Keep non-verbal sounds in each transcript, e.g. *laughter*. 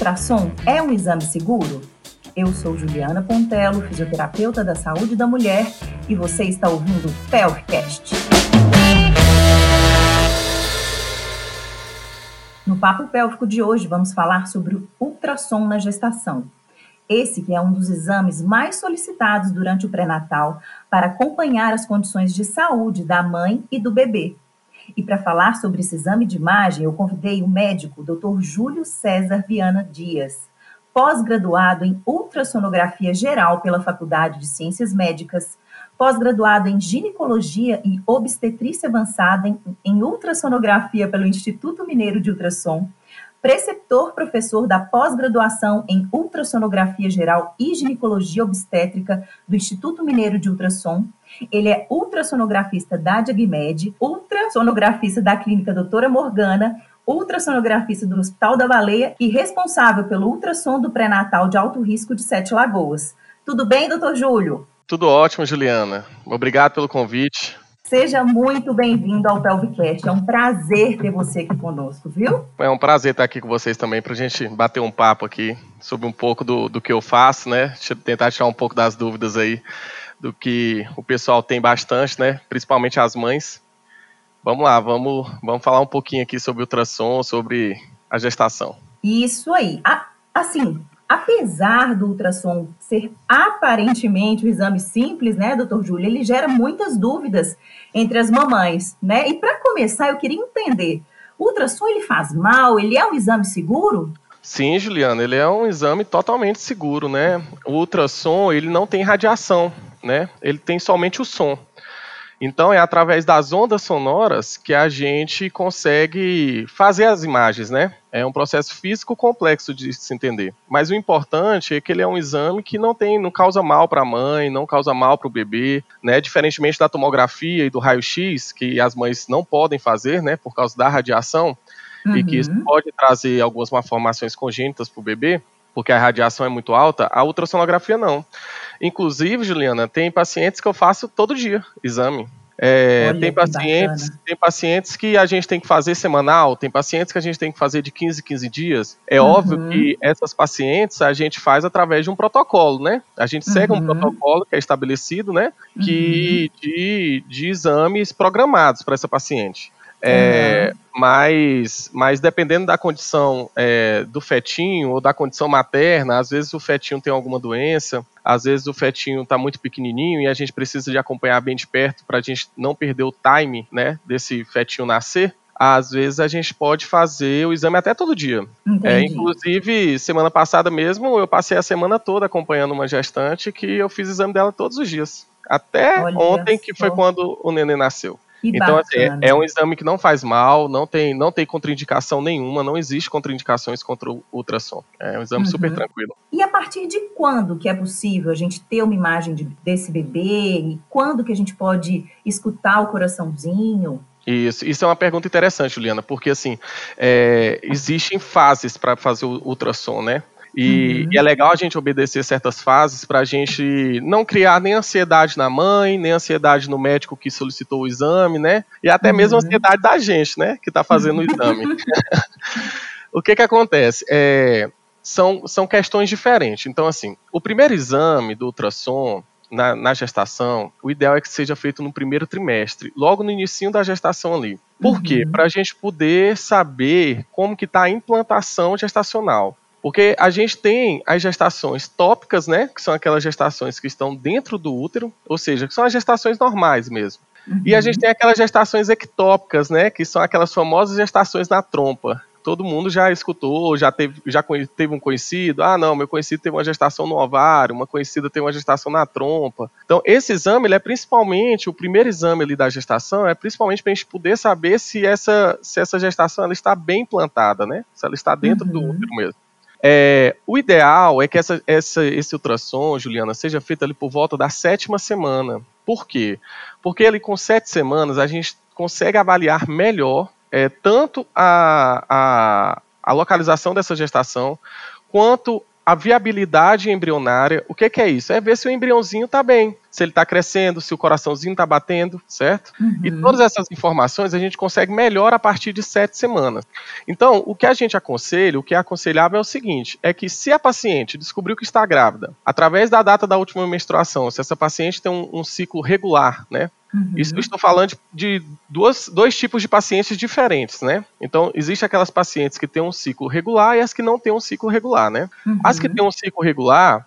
ultrassom é um exame seguro? Eu sou Juliana Pontello, fisioterapeuta da saúde da mulher, e você está ouvindo o Pelvcast. No Papo Pélvico de hoje, vamos falar sobre o ultrassom na gestação. Esse que é um dos exames mais solicitados durante o pré-natal para acompanhar as condições de saúde da mãe e do bebê. E para falar sobre esse exame de imagem, eu convidei o médico Dr. Júlio César Viana Dias, pós-graduado em ultrassonografia geral pela Faculdade de Ciências Médicas, pós-graduado em ginecologia e obstetrícia avançada em, em ultrassonografia pelo Instituto Mineiro de Ultrassom, preceptor professor da pós-graduação em ultrassonografia geral e ginecologia obstétrica do Instituto Mineiro de Ultrassom. Ele é ultrassonografista da Diagmed, ultrassonografista da clínica Doutora Morgana, ultrassonografista do Hospital da Baleia e responsável pelo ultrassom do pré-natal de alto risco de Sete Lagoas. Tudo bem, doutor Júlio? Tudo ótimo, Juliana. Obrigado pelo convite. Seja muito bem-vindo ao Pelvicast. É um prazer ter você aqui conosco, viu? É um prazer estar aqui com vocês também para a gente bater um papo aqui sobre um pouco do, do que eu faço, né? Tentar tirar um pouco das dúvidas aí do que o pessoal tem bastante, né? Principalmente as mães. Vamos lá, vamos, vamos falar um pouquinho aqui sobre o ultrassom, sobre a gestação. Isso aí. Assim, apesar do ultrassom ser aparentemente um exame simples, né, doutor Júlio, ele gera muitas dúvidas entre as mamães, né? E para começar, eu queria entender, o ultrassom ele faz mal? Ele é um exame seguro? Sim, Juliana, ele é um exame totalmente seguro, né? O ultrassom, ele não tem radiação, né? Ele tem somente o som. Então é através das ondas sonoras que a gente consegue fazer as imagens, né? É um processo físico complexo de se entender. Mas o importante é que ele é um exame que não tem, não causa mal para a mãe, não causa mal para o bebê, né? Diferentemente da tomografia e do raio-x, que as mães não podem fazer, né, por causa da radiação, uhum. e que isso uhum. pode trazer algumas malformações congênitas para o bebê, porque a radiação é muito alta, a ultrassonografia não. Inclusive, Juliana, tem pacientes que eu faço todo dia exame. É, Olha, tem, pacientes, tem pacientes que a gente tem que fazer semanal, tem pacientes que a gente tem que fazer de 15 15 dias. É uhum. óbvio que essas pacientes a gente faz através de um protocolo, né? A gente segue uhum. um protocolo que é estabelecido, né? Que, uhum. de, de exames programados para essa paciente. É, uhum. mas, mas dependendo da condição é, do fetinho ou da condição materna, às vezes o fetinho tem alguma doença, às vezes o fetinho está muito pequenininho e a gente precisa de acompanhar bem de perto para a gente não perder o time né, desse fetinho nascer. Às vezes a gente pode fazer o exame até todo dia. É, inclusive, semana passada mesmo, eu passei a semana toda acompanhando uma gestante que eu fiz exame dela todos os dias. Até Olha ontem, que foi quando o neném nasceu. Que então, assim, é, é, um exame que não faz mal, não tem, não tem contraindicação nenhuma, não existe contraindicações contra o ultrassom. É um exame uhum. super tranquilo. E a partir de quando que é possível a gente ter uma imagem de, desse bebê? E quando que a gente pode escutar o coraçãozinho? Isso, isso é uma pergunta interessante, Juliana, porque assim, é, existem fases para fazer o ultrassom, né? E, uhum. e, é legal a gente obedecer certas fases para a gente não criar nem ansiedade na mãe, nem ansiedade no médico que solicitou o exame, né? E até uhum. mesmo ansiedade da gente, né? Que está fazendo o exame. *laughs* *laughs* o que que acontece? É, são, são questões diferentes. Então, assim, o primeiro exame do ultrassom, na, na, gestação, o ideal é que seja feito no primeiro trimestre, logo no início da gestação ali. Por uhum. quê? Para a gente poder saber como que está a implantação gestacional. Porque a gente tem as gestações tópicas, né? Que são aquelas gestações que estão dentro do útero, ou seja, que são as gestações normais mesmo. Uhum. E a gente tem aquelas gestações ectópicas, né? Que são aquelas famosas gestações na trompa. Todo mundo já escutou, já teve, já teve um conhecido. Ah, não, meu conhecido teve uma gestação no ovário, uma conhecida teve uma gestação na trompa. Então, esse exame, ele é principalmente, o primeiro exame ali da gestação, é principalmente para a gente poder saber se essa, se essa gestação ela está bem plantada, né? Se ela está dentro uhum. do útero mesmo. É, o ideal é que essa, essa, esse ultrassom, Juliana, seja feito ali por volta da sétima semana. Por quê? Porque ali com sete semanas a gente consegue avaliar melhor é, tanto a, a, a, localização dessa gestação quanto a viabilidade embrionária. O que, que é isso? É ver se o embriãozinho está bem. Se ele está crescendo, se o coraçãozinho está batendo, certo? Uhum. E todas essas informações a gente consegue melhor a partir de sete semanas. Então, o que a gente aconselha, o que é aconselhável é o seguinte: é que se a paciente descobriu que está grávida, através da data da última menstruação, se essa paciente tem um, um ciclo regular, né? Uhum. Isso eu estou falando de, de duas, dois tipos de pacientes diferentes, né? Então, existe aquelas pacientes que têm um ciclo regular e as que não têm um ciclo regular, né? Uhum. As que têm um ciclo regular,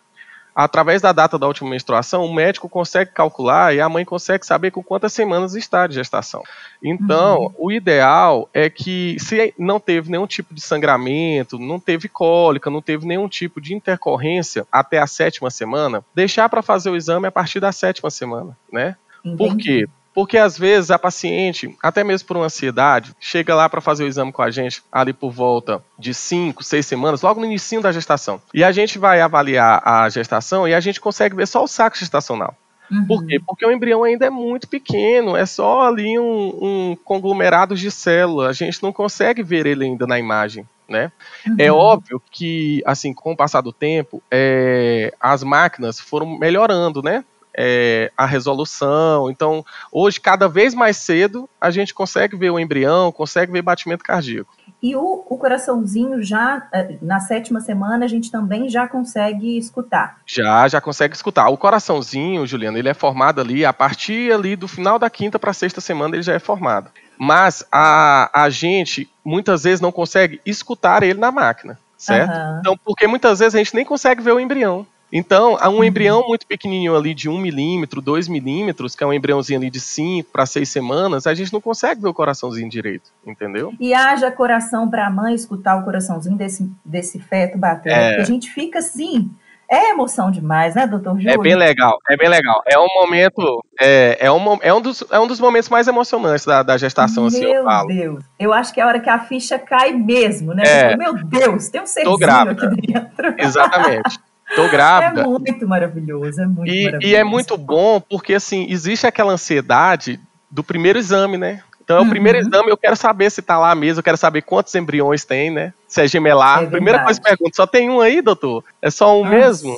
através da data da última menstruação, o médico consegue calcular e a mãe consegue saber com quantas semanas está de gestação. Então, Uhum. o ideal é que, se não teve nenhum tipo de sangramento, não teve cólica, não teve nenhum tipo de intercorrência até a sétima semana, deixar para fazer o exame a partir da sétima semana, né? Por Entendi. quê? Porque às vezes a paciente, até mesmo por uma ansiedade, chega lá para fazer o exame com a gente ali por volta de 5, 6 semanas, logo no início da gestação. E a gente vai avaliar a gestação e a gente consegue ver só o saco gestacional. Uhum. Por quê? Porque o embrião ainda é muito pequeno, é só ali um, um conglomerado de células. A gente não consegue ver ele ainda na imagem, né? É Uhum. óbvio que, assim, com o passar do tempo, é, as máquinas foram melhorando, né? É, a resolução. Então, hoje, cada vez mais cedo, a gente consegue ver o embrião, consegue ver batimento cardíaco. E o, o coraçãozinho já, eh, na sétima semana, a gente também já consegue escutar. Já, já consegue escutar. O coraçãozinho, Juliana, ele é formado ali, a partir ali do final da quinta para sexta semana, ele já é formado. Mas a, a gente, muitas vezes, não consegue escutar ele na máquina, certo? Aham. Então, porque muitas vezes a gente nem consegue ver o embrião. Então, há um Uhum. embrião muito pequenininho ali de 1 milímetro, 2 milímetros, que é um embriãozinho ali de 5 para 6 semanas, a gente não consegue ver o coraçãozinho direito, entendeu? E haja coração para a mãe escutar o coraçãozinho desse, desse feto bater. É. Porque a gente fica assim. É emoção demais, né, doutor Júlio? É bem legal, é bem legal. É um momento, é, é, um, é, um, dos, é um dos momentos mais emocionantes da, da gestação, assim, eu Meu falo. Deus. Eu acho que é a hora que a ficha cai mesmo, né? É. Meu Deus, tem um serzinho aqui dentro. Exatamente. *laughs* Tô É grávida. muito maravilhoso, é muito E, maravilhoso. e é muito bom porque, assim, existe aquela ansiedade do primeiro exame, né? Então, é o Uhum. primeiro exame, eu quero saber se tá lá mesmo, eu quero saber quantos embriões tem, né? Se é gemelar. É Primeira coisa que eu pergunto, só tem um aí, doutor? É só um Nossa. mesmo?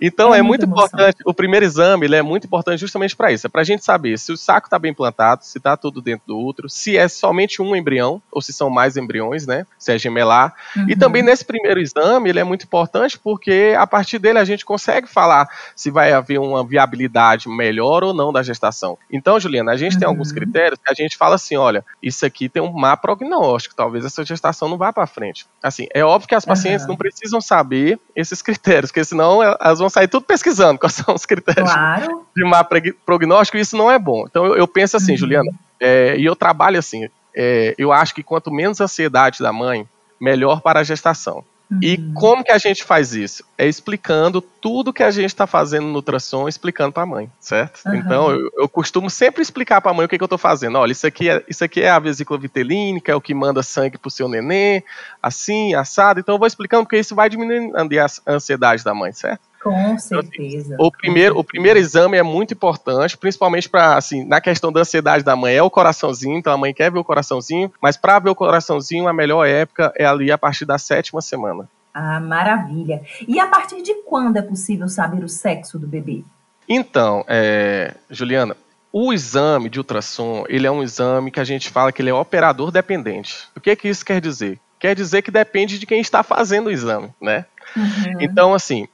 Então É é, muito emoção. importante, o primeiro exame ele é muito importante justamente para isso, é para a gente saber se o saco está bem plantado, se está tudo dentro do útero, se é somente um embrião ou se são mais embriões, né? Se é gemelar. E Uhum. também nesse primeiro exame ele é muito importante porque a partir dele a gente consegue falar se vai haver uma viabilidade melhor ou não da gestação. Então, Juliana, a gente tem Uhum. alguns critérios que a gente fala assim, olha, isso aqui tem um má prognóstico, talvez essa gestação não vá para frente. Assim, é óbvio que as pacientes Aham. não precisam saber esses critérios, porque senão elas vão sair tudo pesquisando quais *laughs* são os critérios Claro. de má prognóstico, e isso não é bom. Então eu, eu penso assim, Uhum. Juliana, é, e eu trabalho assim, é, eu acho que quanto menos ansiedade da mãe, melhor para a gestação. E Uhum. como que a gente faz isso? É explicando tudo que a gente está fazendo no ultrassom, explicando para a mãe, certo? Aham. Então eu, eu costumo sempre explicar para a mãe o que, que eu estou fazendo. Olha, isso aqui, é, isso aqui é a vesícula vitelínica, é o que manda sangue para o seu neném, assim, assado. Então eu vou explicando porque isso vai diminuindo a ansiedade da mãe, certo? Com certeza. O primeiro, o primeiro exame é muito importante, principalmente para assim, na questão da ansiedade da mãe, é o coraçãozinho, então a mãe quer ver o coraçãozinho, mas para ver o coraçãozinho, a melhor época é ali a partir da sétima semana. Ah, maravilha. E a partir de quando é possível saber o sexo do bebê? Então, é, Juliana, o exame de ultrassom, ele é um exame que a gente fala que ele é operador dependente. O que que isso quer dizer? Quer dizer que depende de quem está fazendo o exame, né? Uhum. Então, assim,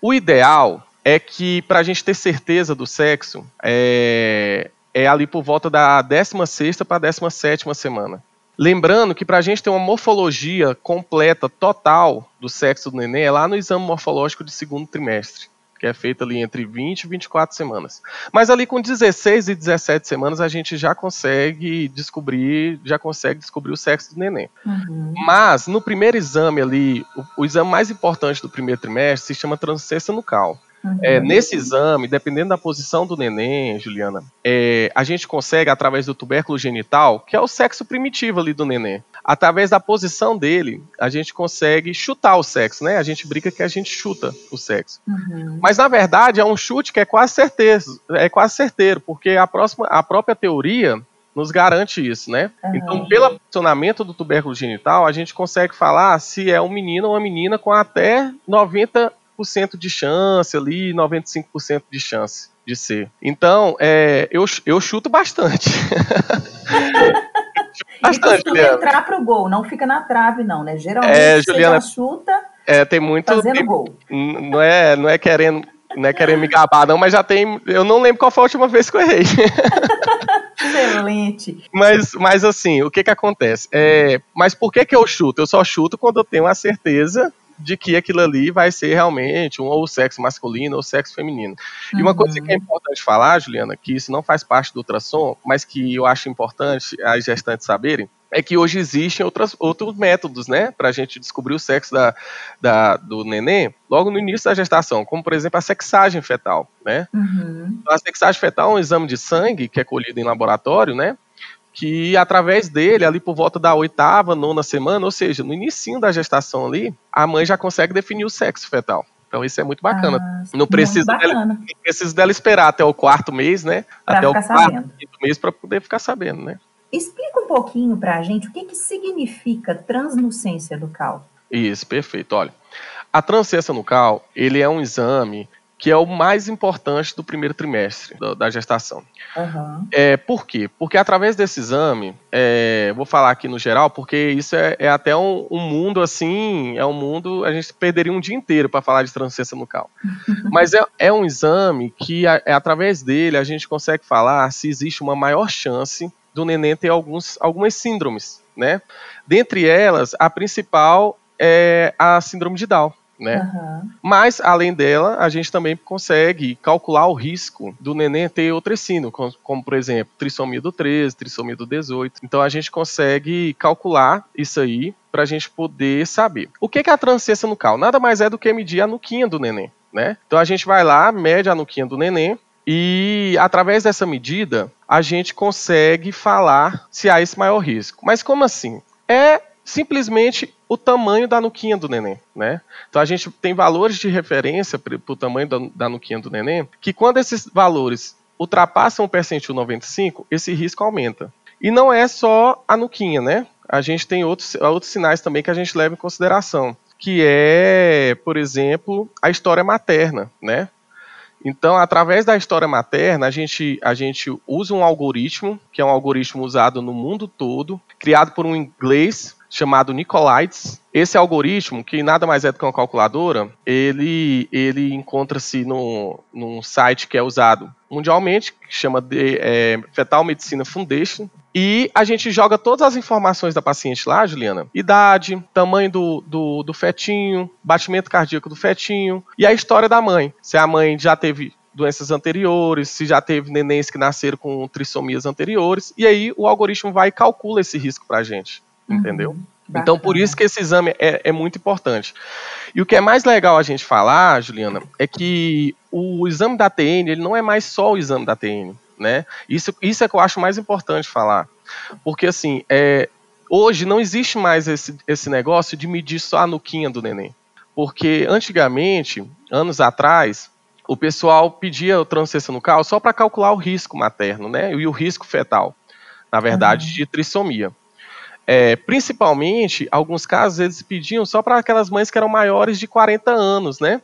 o ideal é que, para a gente ter certeza do sexo, é, é ali por volta da 16 para a 17 semana. Lembrando que para a gente ter uma morfologia completa, total do sexo do neném, é lá no exame morfológico de segundo trimestre, que é feito ali entre 20 e 24 semanas. Mas ali com 16 e 17 semanas a gente já consegue descobrir, já consegue descobrir o sexo do neném. Uhum. Mas no primeiro exame ali, o, o exame mais importante do primeiro trimestre se chama transcência nucal. Uhum. É, nesse exame, dependendo da posição do neném, Juliana, é, a gente consegue, através do tubérculo genital, que é o sexo primitivo ali do neném, através da posição dele, a gente consegue chutar o sexo, né? A gente brinca que a gente chuta o sexo. Uhum. Mas na verdade é um chute que é quase certeiro, é quase certeiro, porque a, próxima, a própria teoria nos garante isso, né? Aham. Então, pelo posicionamento do tubérculo genital, a gente consegue falar se é um menino ou uma menina com até 90% de chance ali, 95% de chance de ser. Então, é, eu, eu chuto bastante. *laughs* bastante, e Juliana. entrar pro gol, não fica na trave, não, né? Geralmente é, Juliana, chuta é, tem muito, fazendo tem, gol. Não é, não é querendo não é querer me gabar, não, mas já tem. Eu não lembro qual foi a última vez que eu errei. *laughs* *laughs* Excelente. Mas, mas assim, o que que acontece? É, mas por que que eu chuto? Eu só chuto quando eu tenho a certeza de que aquilo ali vai ser realmente um ou sexo masculino ou sexo feminino. Uhum. E uma coisa que é uhum. importante falar, Juliana, que isso não faz parte do ultrassom, mas que eu acho importante as gestantes saberem, é que hoje existem outras, outros métodos, né, para a gente descobrir o sexo da, da, do neném logo no início da gestação, como por exemplo a sexagem fetal, né. Uhum. A sexagem fetal é um exame de sangue que é colhido em laboratório, né, que através dele, ali por volta da oitava, nona semana, ou seja, no início da gestação ali, a mãe já consegue definir o sexo fetal. Então isso é muito bacana. Ah, não, precisa dela, não precisa dela esperar até o quarto mês, né? Pra até o quarto sabendo. mês para poder ficar sabendo, né? Explica um pouquinho para a gente o que, que significa translucência nucal. Isso, perfeito. Olha, a translucência nucal, ele é um exame que é o mais importante do primeiro trimestre da, da gestação. Uhum. É, por quê? Porque através desse exame, é, vou falar aqui no geral, porque isso é, é até um, um, mundo assim, é um mundo, a gente perderia um dia inteiro para falar de translucência nucal. *laughs* Mas é, é um exame que, é, através dele, a gente consegue falar se existe uma maior chance do neném ter alguns, algumas síndromes, né? Dentre elas, a principal é a síndrome de Down. Né? Uhum. Mas, além dela, a gente também consegue calcular o risco do neném ter outro ensino, como, como, por exemplo, trissomia do 13, trissomia do 18. Então, a gente consegue calcular isso aí para a gente poder saber. O que é a transciência nucal? Nada mais é do que medir a nuquinha do neném. Né? Então, a gente vai lá, mede a nuquinha do neném, e através dessa medida, a gente consegue falar se há esse maior risco. Mas como assim? É simplesmente o tamanho da nuquinha do neném, né? Então a gente tem valores de referência para o tamanho da, da nuquinha do neném, que quando esses valores ultrapassam o percentil 95, esse risco aumenta. E não é só a nuquinha, né? A gente tem outros, outros sinais também que a gente leva em consideração, que é, por exemplo, a história materna, né? Então, através da história materna, a gente, a gente usa um algoritmo, que é um algoritmo usado no mundo todo, criado por um inglês chamado Nicolites. Esse algoritmo, que nada mais é do que uma calculadora, ele, ele encontra-se no, num site que é usado mundialmente, que chama de é, Fetal Medicina Foundation. E a gente joga todas as informações da paciente lá, Juliana. Idade, tamanho do, do, do fetinho, batimento cardíaco do fetinho e a história da mãe. Se a mãe já teve doenças anteriores, se já teve nenéns que nasceram com trissomias anteriores, e aí o algoritmo vai e calcula esse risco para a gente, uhum. entendeu? Então, por isso que esse exame é, é, muito importante. E o que é mais legal a gente falar, Juliana, é que o exame da TN ele não é mais só o exame da TN, né? Isso, isso é que eu acho mais importante falar. Porque, assim, é, hoje não existe mais esse, esse negócio de medir só a nuquinha do neném. Porque, antigamente, anos atrás, o pessoal pedia o transcessão nucal só para calcular o risco materno, né? E o risco fetal, na verdade, uhum. de trissomia. É, principalmente, alguns casos eles pediam só para aquelas mães que eram maiores de 40 anos, né?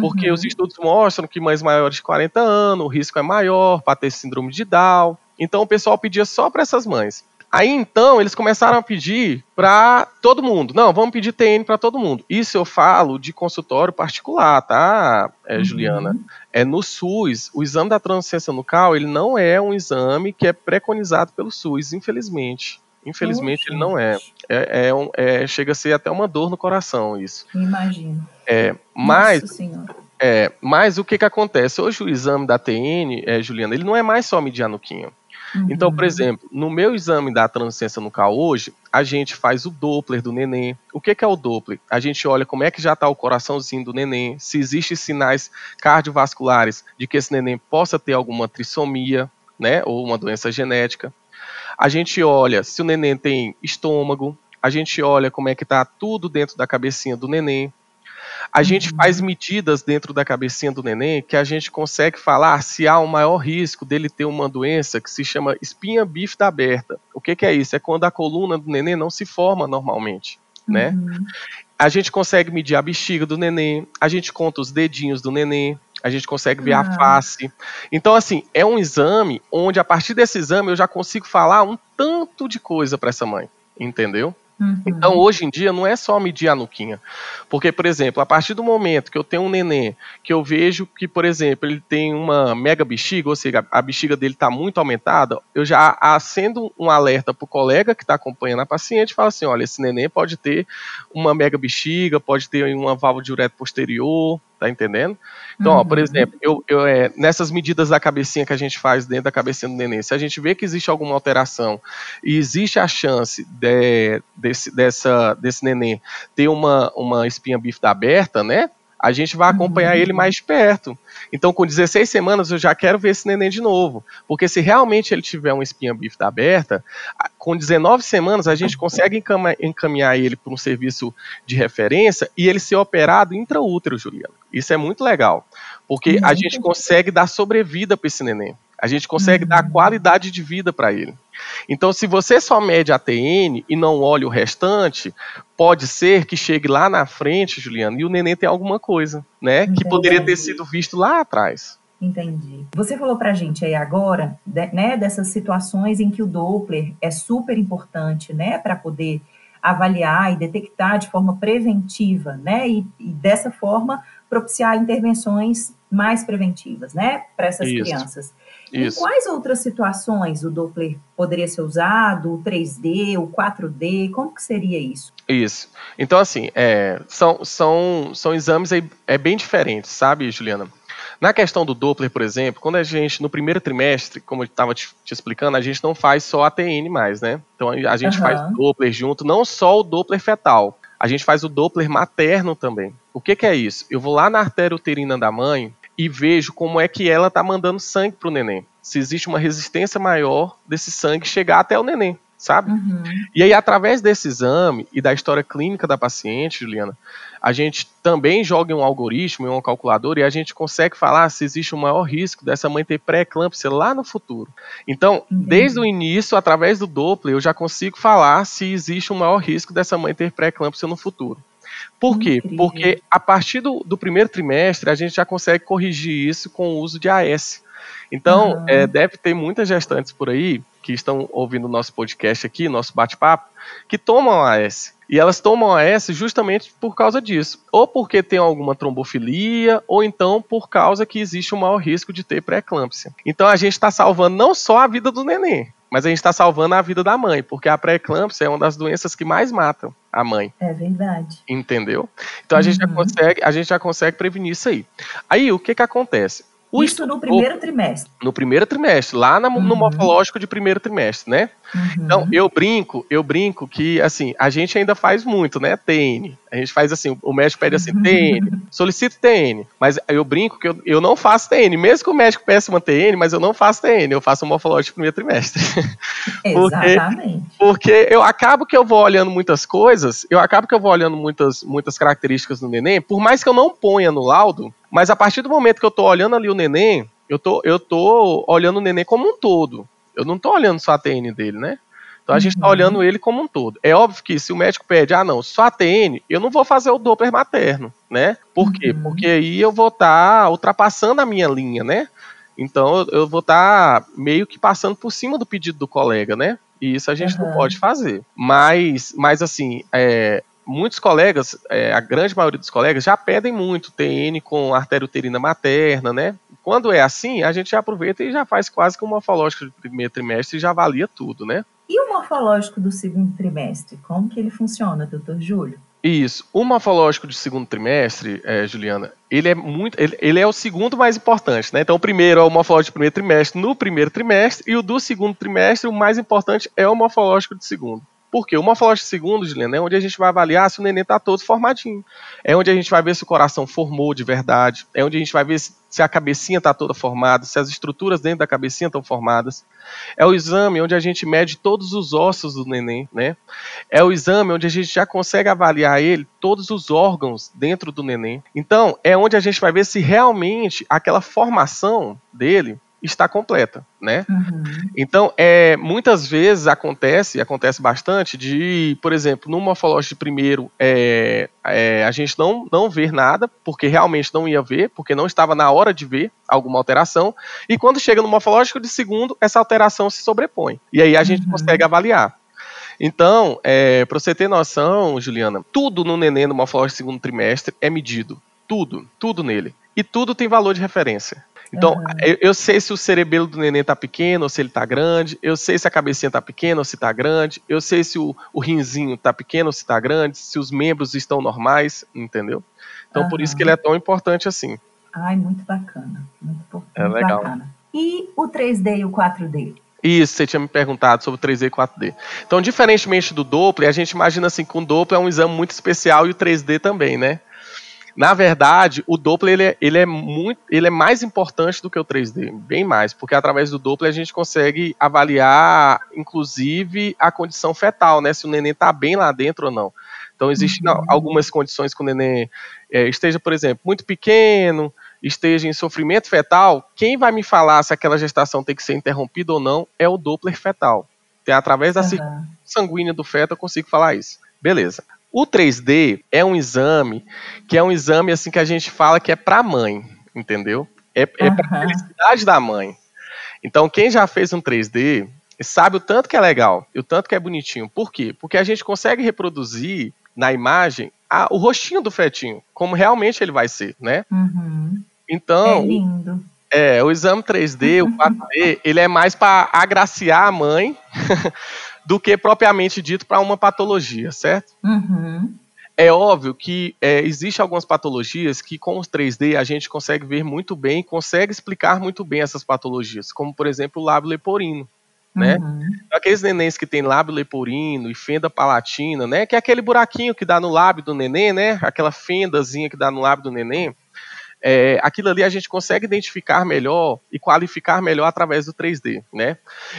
Porque uhum. os estudos mostram que mães maiores de 40 anos, o risco é maior para ter síndrome de Down. Então o pessoal pedia só para essas mães. Aí então eles começaram a pedir para todo mundo. Não, vamos pedir TN para todo mundo. Isso eu falo de consultório particular, tá, é, uhum. Juliana? É no SUS. O exame da transciência nucal ele não é um exame que é preconizado pelo SUS, infelizmente. Infelizmente ele não é. É, é, um, é, Chega a ser até uma dor no coração isso. Imagino. É, mas, é, mas o que, que acontece? Hoje o exame da TN, é, Juliana, ele não é mais só medir a nuquinha. Uhum. Então, por exemplo, no meu exame da transciência nucal hoje, a gente faz o Doppler do neném. O que, que é o Doppler? A gente olha como é que já está o coraçãozinho do neném, se existem sinais cardiovasculares de que esse neném possa ter alguma trissomia, né, ou uma doença genética. A gente olha se o neném tem estômago, a gente olha como é que está tudo dentro da cabecinha do neném. A gente uhum. faz medidas dentro da cabecinha do neném que a gente consegue falar se há um maior risco dele ter uma doença que se chama espinha bífida aberta. O que, que é isso? É quando a coluna do neném não se forma normalmente, né? Uhum. A gente consegue medir a bexiga do neném, a gente conta os dedinhos do neném, a gente consegue ver ah. a face. Então, assim, é um exame onde, a partir desse exame, eu já consigo falar um tanto de coisa para essa mãe, entendeu? Uhum. Então, hoje em dia, não é só medir a nuquinha. Porque, por exemplo, a partir do momento que eu tenho um neném, que eu vejo que, por exemplo, ele tem uma mega bexiga, ou seja, a bexiga dele está muito aumentada, eu já acendo um alerta para o colega que está acompanhando a paciente e falo assim: olha, esse neném pode ter uma mega bexiga, pode ter uma válvula de uretra posterior, tá entendendo? Então, ó, por uhum. exemplo, eu, eu é, nessas medidas da cabecinha que a gente faz dentro da cabecinha do neném, se a gente vê que existe alguma alteração e existe a chance de, desse, dessa, desse neném ter uma, uma espinha bífida aberta, né? a gente vai acompanhar uhum. ele mais perto. Então, com 16 semanas, eu já quero ver esse neném de novo. Porque se realmente ele tiver uma espinha bífida aberta, com 19 semanas, a gente consegue encaminhar ele para um serviço de referência e ele ser operado intraútero, Juliana. Isso é muito legal. Porque uhum. a gente consegue dar sobrevida para esse neném. A gente consegue uhum. dar qualidade de vida para ele. Então, se você só mede a TN e não olha o restante, pode ser que chegue lá na frente, Juliana, e o neném tem alguma coisa, né? Entendi. Que poderia ter sido visto lá atrás. Entendi. Você falou pra gente aí agora, né, dessas situações em que o Doppler é super importante, né, para poder avaliar e detectar de forma preventiva, né, e, e dessa forma propiciar intervenções mais preventivas, né, para essas Isso. crianças. Isso. Em quais outras situações o Doppler poderia ser usado, o 3D, o 4D, como que seria isso? Isso. Então, assim, é, são, são, são exames aí, é bem diferentes, sabe, Juliana? Na questão do Doppler, por exemplo, quando a gente, no primeiro trimestre, como eu estava te, te, explicando, a gente não faz só a TN mais, né? Então a gente uhum. faz Doppler junto, não só o Doppler fetal, a gente faz o Doppler materno também. O que, que é isso? Eu vou lá na artéria uterina da mãe, e vejo como é que ela está mandando sangue para o neném. Se existe uma resistência maior desse sangue chegar até o neném, sabe? Uhum. E aí, através desse exame e da história clínica da paciente, Juliana, a gente também joga em um algoritmo, em um calculador, e a gente consegue falar se existe um maior risco dessa mãe ter pré-eclâmpsia lá no futuro. Então, uhum. desde o início, através do Doppler, eu já consigo falar se existe um maior risco dessa mãe ter pré-eclâmpsia no futuro. Por quê? Porque a partir do, do, primeiro trimestre a gente já consegue corrigir isso com o uso de AS. Então, uhum. é, deve ter muitas gestantes por aí que estão ouvindo o nosso podcast aqui, nosso bate-papo, que tomam AS. E elas tomam AS justamente por causa disso. Ou porque tem alguma trombofilia, ou então por causa que existe um maior risco de ter pré-eclâmpsia. Então a gente está salvando não só a vida do neném, mas a gente está salvando a vida da mãe, porque a pré-eclâmpsia é uma das doenças que mais matam a mãe. É verdade. Entendeu? Então a, uhum. gente já uhum. consegue, a gente já consegue prevenir isso aí. Aí o que que acontece? O Isso no primeiro trimestre. No primeiro trimestre, lá na, uhum. no morfológico de primeiro trimestre, né? Uhum. Então, eu brinco, eu brinco que, assim, a gente ainda faz muito, né? TN. A gente faz assim, o médico pede assim, TN, *laughs* solicito TN. Mas eu brinco que eu, eu não faço TN. Mesmo que o médico peça uma TN, mas eu não faço TN, eu faço um morfológico de primeiro trimestre. *laughs* porque, Exatamente. Porque eu acabo que eu vou olhando muitas coisas, eu acabo que eu vou olhando muitas, muitas características do neném, por mais que eu não ponha no laudo, mas a partir do momento que eu tô olhando ali o neném, eu tô, eu tô olhando o neném como um todo. Eu não tô olhando só a TN dele, né? Então a gente está uhum. olhando ele como um todo. É óbvio que se o médico pede, ah, não, só a TN, eu não vou fazer o Doppler materno, né? Por quê? Uhum. Porque aí eu vou estar tá ultrapassando a minha linha, né? Então eu vou estar tá meio que passando por cima do pedido do colega, né? E isso a gente uhum. não pode fazer. Mas, mas assim, é, muitos colegas, é, a grande maioria dos colegas já pedem muito TN com arteriuterina materna, né? Quando é assim, a gente já aproveita e já faz quase que um morfológico de primeiro trimestre e já avalia tudo, né? E o morfológico do segundo trimestre, como que ele funciona, doutor Júlio? Isso. O morfológico de segundo trimestre, é, Juliana, ele é muito. Ele, ele, é o segundo mais importante, né? Então, o primeiro é o morfológico de primeiro trimestre no primeiro trimestre, e o do segundo trimestre, o mais importante é o morfológico de segundo. Porque o morfológico segundo, Juliana, é onde a gente vai avaliar se o neném está todo formadinho. É onde a gente vai ver se o coração formou de verdade. É onde a gente vai ver se, se a cabecinha está toda formada, se as estruturas dentro da cabecinha estão formadas. É o exame onde a gente mede todos os ossos do neném, né? É o exame onde a gente já consegue avaliar ele, todos os órgãos dentro do neném. Então, é onde a gente vai ver se realmente aquela formação dele está completa, né? Uhum. Então, é, muitas vezes acontece, acontece bastante, de, por exemplo, no morfológico de primeiro, é, é, a gente não, não ver nada, porque realmente não ia ver, porque não estava na hora de ver alguma alteração, e quando chega no morfológico de segundo, essa alteração se sobrepõe. E aí a gente uhum. consegue avaliar. Então, é, para você ter noção, Juliana, tudo no neném no morfológico de segundo trimestre é medido. Tudo, tudo nele. E tudo tem valor de referência. Então, uhum. eu, eu, sei se o cerebelo do neném tá pequeno ou se ele tá grande, eu sei se a cabecinha tá pequena ou se tá grande, eu sei se o, o rinzinho tá pequeno ou se tá grande, se os membros estão normais, entendeu? Então, uhum. por isso que ele é tão importante assim. Ai, muito bacana. Muito, é legal. Bacana. E o 3D e o 4D? Isso, você tinha me perguntado sobre o 3D e 4D. Então, diferentemente do Doppler, a gente imagina assim que o Doppler é um exame muito especial e o 3D também, né? Na verdade, o Doppler ele é, ele é, muito, ele é mais importante do que o 3D, bem mais, porque através do Doppler a gente consegue avaliar, inclusive, a condição fetal, né? Se o neném está bem lá dentro ou não. Então, existem uhum. algumas condições que o neném é, esteja, por exemplo, muito pequeno, esteja em sofrimento fetal. Quem vai me falar se aquela gestação tem que ser interrompida ou não é o Doppler fetal. Então, através da uhum. sanguínea do feto eu consigo falar isso. Beleza. O 3D é um exame que é um exame assim que a gente fala que é para a mãe, entendeu? É, é uhum. para a felicidade da mãe. Então, quem já fez um 3D sabe o tanto que é legal e o tanto que é bonitinho. Por quê? Porque a gente consegue reproduzir na imagem a, o rostinho do fetinho, como realmente ele vai ser, né? Uhum. Então, é lindo. É, o exame 3D, o 4D, *laughs* ele é mais para agraciar a mãe *laughs* do que propriamente dito para uma patologia, certo? Uhum. É óbvio que é, existe algumas patologias que com os 3D a gente consegue ver muito bem, consegue explicar muito bem essas patologias, como por exemplo o lábio leporino. Né? Uhum. Aqueles nenéns que tem lábio leporino e fenda palatina, né? Que é aquele buraquinho que dá no lábio do neném, né? Aquela fendazinha que dá no lábio do neném é, aquilo ali a gente consegue identificar melhor e qualificar melhor através do 3D, né?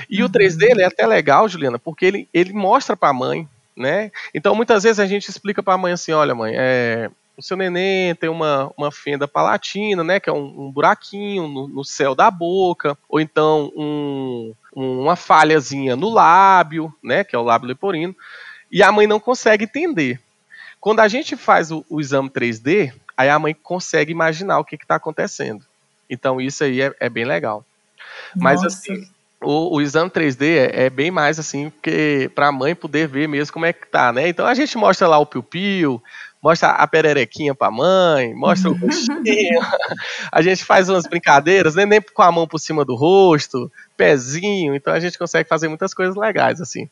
E o 3D ele é até legal, Juliana, porque ele, ele mostra para a mãe, né? Então muitas vezes a gente explica para a mãe assim, olha mãe, é, o seu neném tem uma, uma fenda palatina, né, que é um, um buraquinho no, no, céu da boca, ou então um, uma falhazinha no lábio, né, que é o lábio leporino, e a mãe não consegue entender. Quando a gente faz o, o exame 3D, aí a mãe consegue imaginar o que está acontecendo. Então isso aí é, é bem legal. Mas Nossa. assim, o, o, exame 3D é, é, bem mais assim, para a mãe poder ver mesmo como é que tá, né? Então a gente mostra lá o piu-piu, mostra a pererequinha pra mãe, mostra o rostinho. *laughs* a gente faz umas brincadeiras, né? nem com a mão por cima do rosto, pezinho, então a gente consegue fazer muitas coisas legais, assim.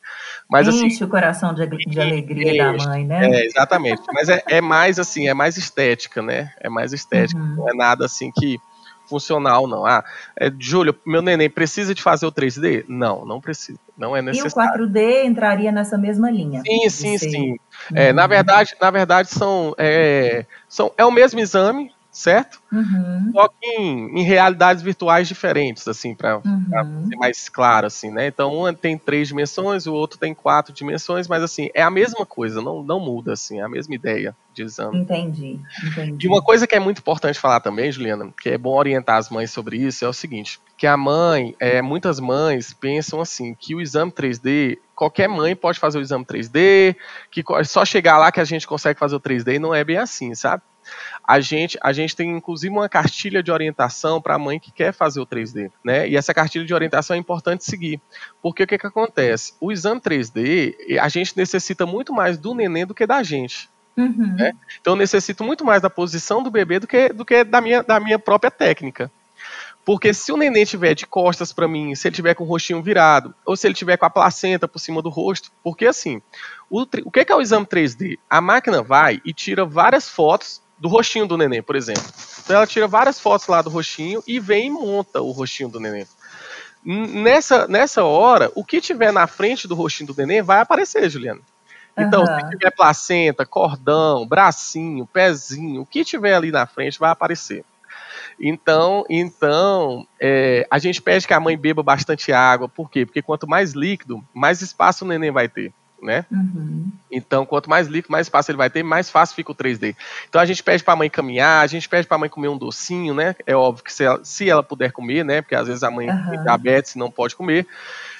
Mas, assim, Enche assim, o coração de, de alegria enche, da mãe, né? É, exatamente. Mas é, é, mais assim, é mais estética, né? É mais estética. Uhum. Não é nada assim que funcional, não. Ah, é, Júlio, meu neném precisa de fazer o 3D? Não, não precisa. Não é necessário. E o 4D entraria nessa mesma linha? Sim, sim, sim. Uhum. É, na verdade, na verdade são, é, são é o mesmo exame, certo? Uhum. Só que em, em, realidades virtuais diferentes, assim, para uhum. ser mais claro, assim, né? Então, um tem três dimensões, o outro tem quatro dimensões, mas assim, é a mesma coisa, não, não muda, assim, é a mesma ideia de exame. Entendi, entendi. E uma coisa que é muito importante falar também, Juliana, que é bom orientar as mães sobre isso, é o seguinte, que a mãe, é, muitas mães pensam assim, que o exame 3D, qualquer mãe pode fazer o exame 3D, que só chegar lá que a gente consegue fazer o 3D, e não é bem assim, sabe? A gente, a gente tem inclusive uma cartilha de orientação para a mãe que quer fazer o 3D, né? E essa cartilha de orientação é importante seguir, porque o que, que acontece? O exame 3D, a gente necessita muito mais do neném do que da gente. Uhum. Né? Então eu necessito muito mais da posição do bebê do que, do que da, minha, da minha própria técnica. Porque se o neném tiver de costas para mim, se ele tiver com o rostinho virado, ou se ele tiver com a placenta por cima do rosto, porque assim, o, o que é o exame 3D? A máquina vai e tira várias fotos do rostinho do neném, por exemplo. Então ela tira várias fotos lá do rostinho e vem e monta o rostinho do neném. Nessa, nessa hora, o que tiver na frente do rostinho do neném vai aparecer, Juliana. Então, uhum. se tiver placenta, cordão, bracinho, pezinho, o que tiver ali na frente vai aparecer. Então, então é, a gente pede que a mãe beba bastante água. Por quê? Porque quanto mais líquido, mais espaço o neném vai ter. Né? Uhum. Então, quanto mais líquido, mais espaço ele vai ter, mais fácil fica o 3D. Então, a gente pede para a mãe caminhar, a gente pede para a mãe comer um docinho, né? É óbvio que se ela, se ela puder comer, né? Porque às vezes a mãe uhum. tem diabetes e não pode comer.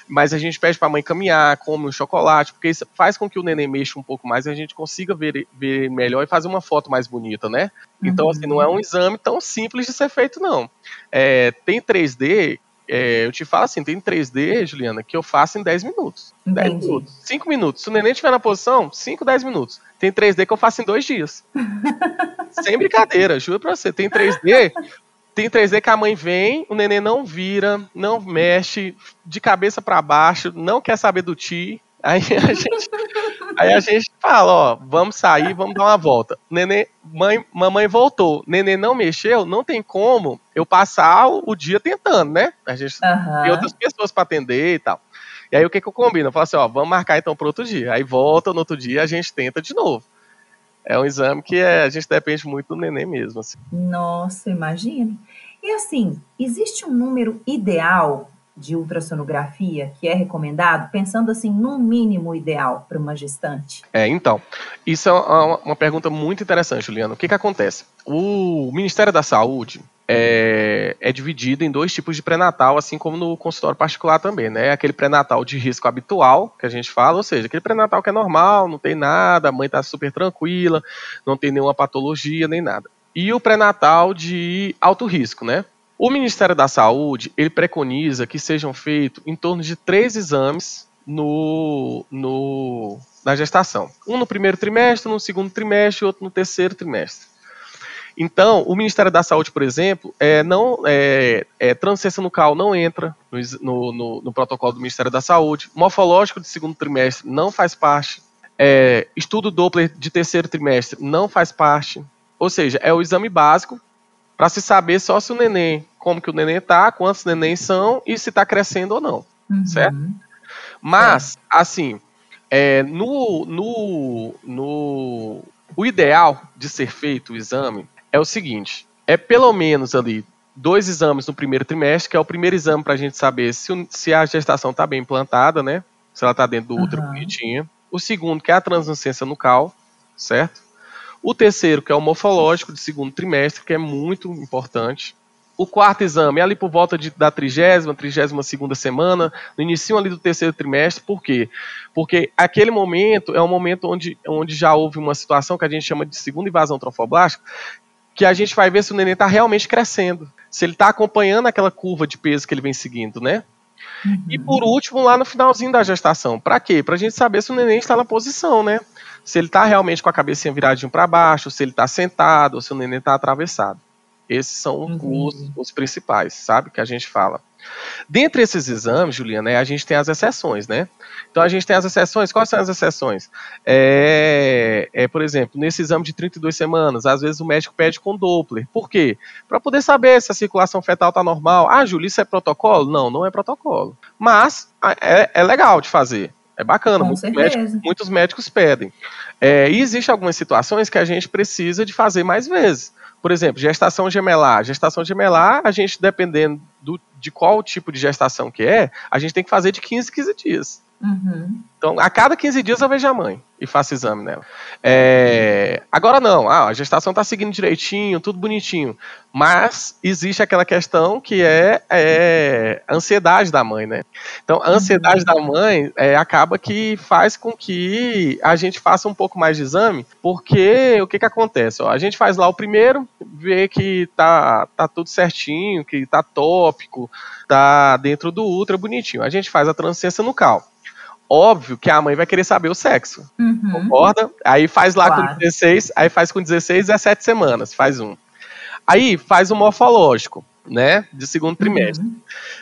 Mas a gente pede para a mãe caminhar, come um chocolate, porque isso faz com que o neném mexa um pouco mais e a gente consiga ver, ver melhor e fazer uma foto mais bonita, né? Então, uhum. assim, não é um exame tão simples de ser feito, não. É, tem 3D é, eu te falo assim, tem 3D, Juliana, que eu faço em 10 minutos. Entendi. 10 minutos. 5 minutos. Se o neném estiver na posição, 5, 10 minutos. Tem 3D que eu faço em 2 dias. *laughs* Sem brincadeira, juro pra você. Tem 3D. Tem 3D que a mãe vem, o neném não vira, não mexe, de cabeça para baixo, não quer saber do ti. Aí a gente, aí a gente fala, ó, vamos sair, vamos dar uma volta. Neném, mãe, mamãe voltou. Neném não mexeu, não tem como eu passar o, dia tentando, né? A gente uhum. tem outras pessoas para atender e tal. E aí o que, que eu combino? Eu falo assim, ó, vamos marcar então para outro dia. Aí volta no outro dia a gente tenta de novo. É um exame que é, a gente depende muito do neném mesmo. Assim. Nossa, imagine. E assim, existe um número ideal de ultrassonografia que é recomendado, pensando assim, no mínimo ideal para uma gestante? É, então, isso é uma, uma pergunta muito interessante, Juliana. O que, que acontece? O Ministério da Saúde é, é, dividido em dois tipos de pré-natal, assim como no consultório particular também, né? Aquele pré-natal de risco habitual, que a gente fala, ou seja, aquele pré-natal que é normal, não tem nada, a mãe está super tranquila, não tem nenhuma patologia nem nada. E o pré-natal de alto risco, né? O Ministério da Saúde ele preconiza que sejam feitos em torno de três exames no, no, na gestação. Um no primeiro trimestre, um no segundo trimestre e outro no terceiro trimestre. Então, o Ministério da Saúde, por exemplo, é, não, é, é, transcência nucal não entra no, no, no, protocolo do Ministério da Saúde. Morfológico de segundo trimestre não faz parte. É, estudo Doppler de terceiro trimestre não faz parte. Ou seja, é o exame básico para se saber só se o neném, como que o neném está, quantos nenéns são e se está crescendo ou não, uhum. certo? Mas, é. assim, é, no, no, no, o ideal de ser feito o exame é o seguinte, é pelo menos ali dois exames no primeiro trimestre, que é o primeiro exame para a gente saber se, se a gestação está bem implantada, né? Se ela está dentro do útero uhum. bonitinha. O segundo, que é a translucência nucal, certo? O terceiro, que é o morfológico de segundo trimestre, que é muito importante. O quarto exame é ali por volta de, da trigésima, trigésima segunda semana, no início ali do terceiro trimestre. Por quê? Porque aquele momento é um momento onde, onde já houve uma situação que a gente chama de segunda invasão trofoblástica, que a gente vai ver se o neném está realmente crescendo, se ele está acompanhando aquela curva de peso que ele vem seguindo, né? Uhum. E por último, lá no finalzinho da gestação, para quê? Para a gente saber se o neném está na posição, né? se ele está realmente com a cabecinha viradinho para baixo, se ele está sentado, ou se o neném está atravessado. Esses são uhum. os, os, principais, sabe, que a gente fala. Dentre esses exames, Juliana, né, a gente tem as exceções, né? Então a gente tem as exceções. Quais são as exceções? É, é, por exemplo, nesse exame de 32 semanas, às vezes o médico pede com Doppler. Por quê? Para poder saber se a circulação fetal está normal. Ah, Júlia, isso é protocolo? Não, não é protocolo. Mas é, é legal de fazer. É bacana, muitos médicos, muitos médicos, pedem. É, e existem algumas situações que a gente precisa de fazer mais vezes. Por exemplo, gestação gemelar. Gestação gemelar, a gente, dependendo do, de qual tipo de gestação que é, a gente tem que fazer de 15 15 dias. Uhum. Então, a cada 15 dias eu vejo a mãe e faço exame nela. É, agora não, ah, a gestação está seguindo direitinho, tudo bonitinho. Mas existe aquela questão que é, é a ansiedade da mãe, né? Então, a ansiedade da mãe é, acaba que faz com que a gente faça um pouco mais de exame, porque o que, que acontece? Ó, a gente faz lá o primeiro, vê que tá, tá tudo certinho, que tá tópico, tá dentro do ultra bonitinho. A gente faz a transcência nucal óbvio que a mãe vai querer saber o sexo. Uhum. Concorda? Aí faz lá claro. com 16, aí faz com 16, 17 semanas, faz um. Aí faz o morfológico, né? De segundo trimestre. Uhum.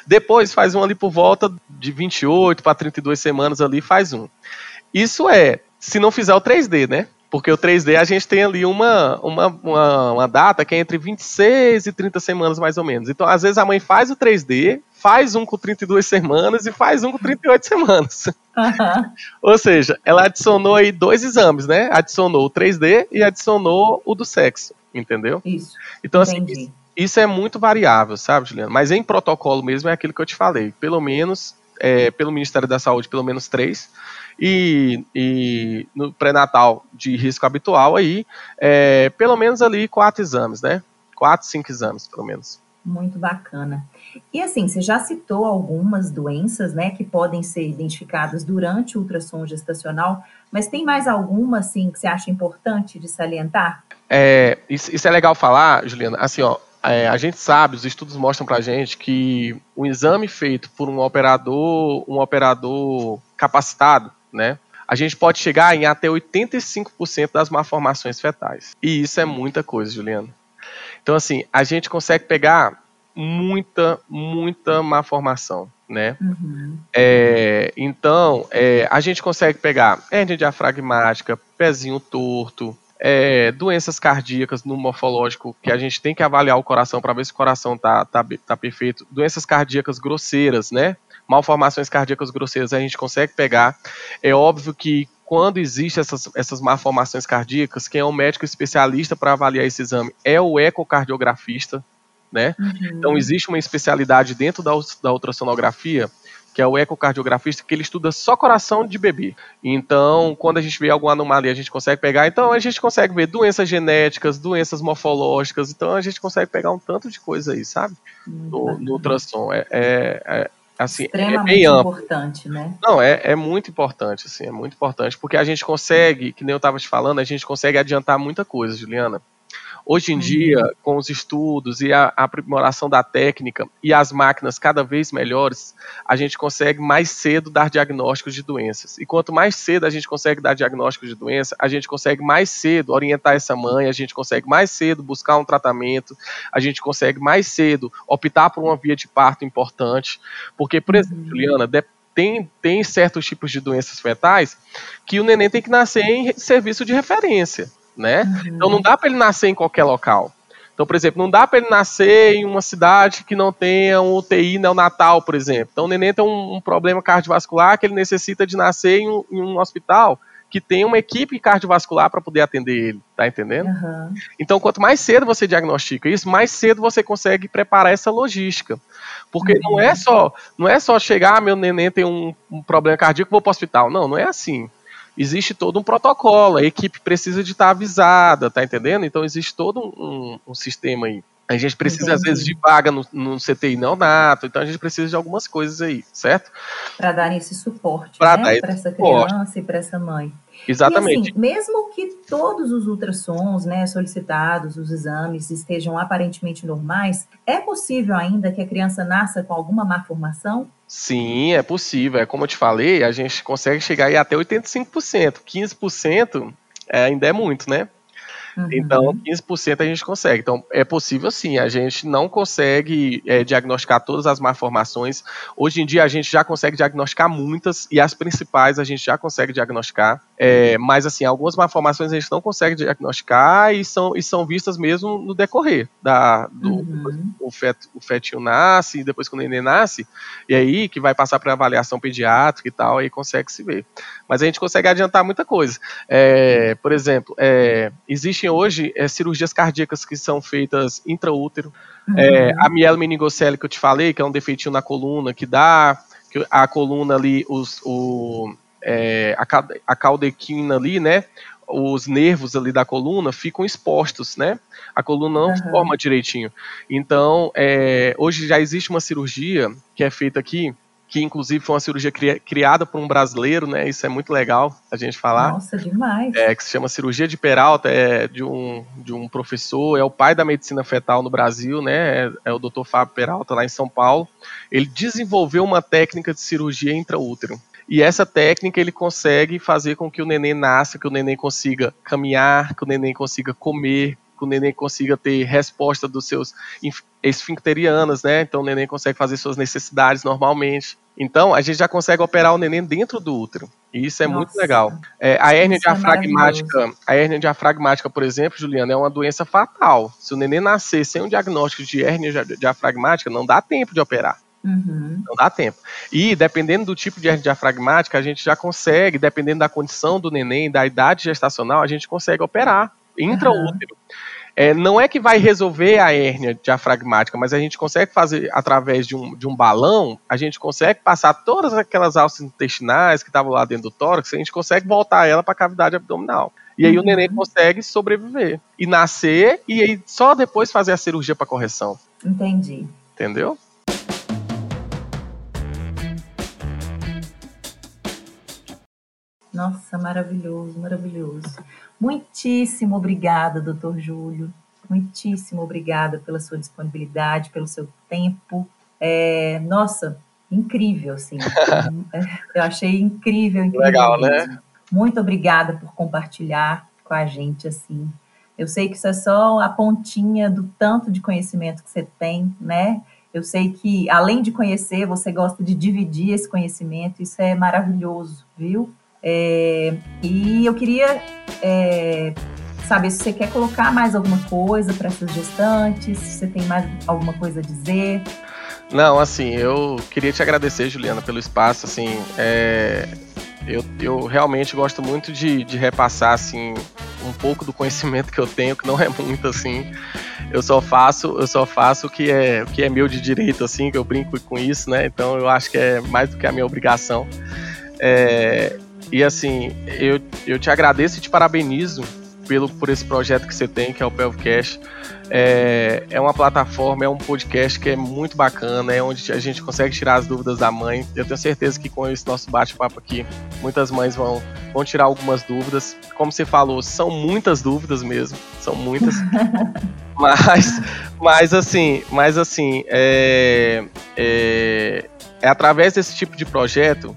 Depois faz um ali por volta de 28 para 32 semanas ali, faz um. Isso é, se não fizer o 3D, né? Porque o 3D a gente tem ali uma, uma, uma, uma, data que é entre 26 e 30 semanas, mais ou menos. Então, às vezes, a mãe faz o 3D, faz um com 32 semanas e faz um com 38 semanas. Uhum. Ou seja, ela adicionou aí dois exames, né? Adicionou o 3D e adicionou o do sexo, entendeu? Isso. Então, assim, Entendi. assim, isso é muito variável, sabe, Juliana? Mas em protocolo mesmo é aquilo que eu te falei. Pelo menos, é, pelo Ministério da Saúde, pelo menos três E, e no pré-natal de risco habitual aí, é, pelo menos ali quatro exames, né? Quatro, cinco exames, pelo menos. Muito bacana. E assim, você já citou algumas doenças, né, que podem ser identificadas durante o ultrassom gestacional, mas tem mais alguma, assim, que você acha importante de salientar? É, isso, isso é legal falar, Juliana. Assim, ó, é, a gente sabe, os estudos mostram pra gente que o exame feito por um operador, um operador capacitado, né, a gente pode chegar em até 85% das malformações fetais. E isso é muita coisa, Juliana. Então, assim, a gente consegue pegar muita, muita má formação, né? Uhum. É, então, é, a gente consegue pegar hernia diafragmática, pezinho torto, é, doenças cardíacas no morfológico, que a gente tem que avaliar o coração para ver se o coração tá, tá, tá perfeito, doenças cardíacas grosseiras, né? Malformações cardíacas grosseiras a gente consegue pegar. É óbvio que quando existem essas, essas malformações cardíacas, quem é o médico especialista para avaliar esse exame é o ecocardiografista, né? Uhum. Então existe uma especialidade dentro da, da ultrassonografia que é o ecocardiografista, que ele estuda só coração de bebê. Então, quando a gente vê alguma anomalia, a gente consegue pegar. Então, a gente consegue ver doenças genéticas, doenças morfológicas. Então, a gente consegue pegar um tanto de coisa aí, sabe? No, no ultrassom. É, é, é, assim, é bem amplo. importante, né? Não, é, é muito importante, assim, é muito importante, porque a gente consegue, que nem eu estava te falando, a gente consegue adiantar muita coisa, Juliana. Hoje em uhum. dia, com os estudos e a, aprimoração da técnica e as máquinas cada vez melhores, a gente consegue mais cedo dar diagnósticos de doenças. E quanto mais cedo a gente consegue dar diagnósticos de doença, a gente consegue mais cedo orientar essa mãe, a gente consegue mais cedo buscar um tratamento, a gente consegue mais cedo optar por uma via de parto importante. Porque, por exemplo, uhum. Juliana, tem, tem certos tipos de doenças fetais que o neném tem que nascer em serviço de referência né? Uhum. Então não dá para ele nascer em qualquer local. Então, por exemplo, não dá para ele nascer em uma cidade que não tenha um UTI neonatal, por exemplo. Então, o neném tem um, um problema cardiovascular que ele necessita de nascer em um, em um hospital que tem uma equipe cardiovascular para poder atender ele, tá entendendo? Uhum. Então, quanto mais cedo você diagnostica isso, mais cedo você consegue preparar essa logística. Porque uhum. não é só não é só chegar, ah, meu neném tem um, um problema cardíaco, vou para o hospital. Não, não é assim existe todo um protocolo, a equipe precisa de estar avisada, tá entendendo? Então existe todo um, um sistema aí. A gente precisa, Entendi. às vezes, de vaga no, no CTI neonato, então a gente precisa de algumas coisas aí, certo? Para dar esse suporte para né? essa suporte. criança e para essa mãe. Exatamente. E, assim, mesmo que todos os ultrassons né, solicitados, os exames, estejam aparentemente normais, é possível ainda que a criança nasça com alguma malformação? Sim, é possível. É como eu te falei, a gente consegue chegar aí até 85%. 15% é, ainda é muito, né? Então, uhum. Então, 15% a gente consegue. Então, é possível sim. A gente não consegue é, diagnosticar todas as malformações. Hoje em dia, a gente já consegue diagnosticar muitas, e as principais a gente já consegue diagnosticar. É, mas, assim, algumas malformações a gente não consegue diagnosticar e são, e são vistas mesmo no decorrer. Da, do, uhum. o, feto, o fetinho nasce, e depois que o neném nasce, e aí que vai passar para avaliação pediátrica e tal, aí consegue se ver. Mas a gente consegue adiantar muita coisa. É, por exemplo, é, existem hoje é, cirurgias cardíacas que são feitas intraútero. Uhum. É, a mielomeningocele que eu te falei, que é um defeitinho na coluna, que dá que a coluna ali, os, o, é, a, a caldequina ali, né? Os nervos ali da coluna ficam expostos, né? A coluna não uhum. forma direitinho. Então, é, hoje já existe uma cirurgia que é feita aqui, que inclusive foi uma cirurgia criada por um brasileiro, né? Isso é muito legal a gente falar. Nossa, demais. É, que se chama cirurgia de Peralta, é de um, de um professor, é o pai da medicina fetal no Brasil, né? É, é o Dr. Fábio Peralta lá em São Paulo. Ele desenvolveu uma técnica de cirurgia intraútero. E essa técnica ele consegue fazer com que o neném nasça, que o neném consiga caminhar, que o neném consiga comer, que o neném consiga ter resposta dos seus esfincterianas, né? Então o neném consegue fazer suas necessidades normalmente. Então a gente já consegue operar o neném dentro do útero. E isso é Nossa. muito legal. É, a hérnia é diafragmática, é a hérnia diafragmática, por exemplo, Juliana, é uma doença fatal. Se o neném nascer sem um diagnóstico de hérnia diafragmática, não dá tempo de operar. Uhum. Não dá tempo. E dependendo do tipo de hernia diafragmática, a gente já consegue, dependendo da condição do neném, da idade gestacional, a gente consegue operar intraútero. Uhum. É, não é que vai resolver a hérnia diafragmática, mas a gente consegue fazer através de um, de um balão, a gente consegue passar todas aquelas alças intestinais que estavam lá dentro do tórax, a gente consegue voltar ela para a cavidade abdominal. E aí uhum. o neném consegue sobreviver e nascer e aí só depois fazer a cirurgia para correção. Entendi. Entendeu? Nossa, maravilhoso, maravilhoso. Muitíssimo obrigada, doutor Júlio. Muitíssimo obrigada pela sua disponibilidade, pelo seu tempo. É, nossa, incrível, assim. *laughs* Eu achei incrível, incrível. Legal, né? mesmo. né? Muito obrigada por compartilhar com a gente, assim. Eu sei que isso é só a pontinha do tanto de conhecimento que você tem, né? Eu sei que, além de conhecer, você gosta de dividir esse conhecimento, isso é maravilhoso, viu? É, e eu queria é, saber se você quer colocar mais alguma coisa para essas gestantes, se você tem mais alguma coisa a dizer. Não, assim, eu queria te agradecer, Juliana, pelo espaço. Assim, é, eu, eu realmente gosto muito de, de repassar assim um pouco do conhecimento que eu tenho, que não é muito assim. Eu só faço, eu só faço o que é, o que é meu de direito, assim, que eu brinco com isso, né? Então eu acho que é mais do que a minha obrigação. É, e assim, eu, eu te agradeço e te parabenizo pelo, por esse projeto que você tem, que é o Pelvcast. É, é uma plataforma, é um podcast que é muito bacana, é onde a gente consegue tirar as dúvidas da mãe. Eu tenho certeza que com esse nosso bate-papo aqui, muitas mães vão, vão tirar algumas dúvidas. Como você falou, são muitas dúvidas mesmo, são muitas. *laughs* mas, mas assim, mas assim, é, é, é através desse tipo de projeto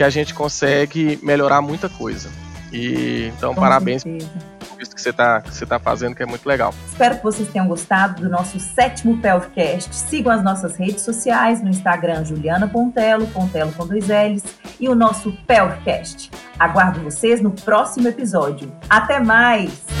que a gente consegue melhorar muita coisa. E então Com parabéns certeza. por isso que você está que você tá fazendo, que é muito legal. Espero que vocês tenham gostado do nosso sétimo Pelvcast. Sigam as nossas redes sociais no Instagram Juliana Pontelo, Pontelo com dois L's, e o nosso Pelvcast. Aguardo vocês no próximo episódio. Até mais!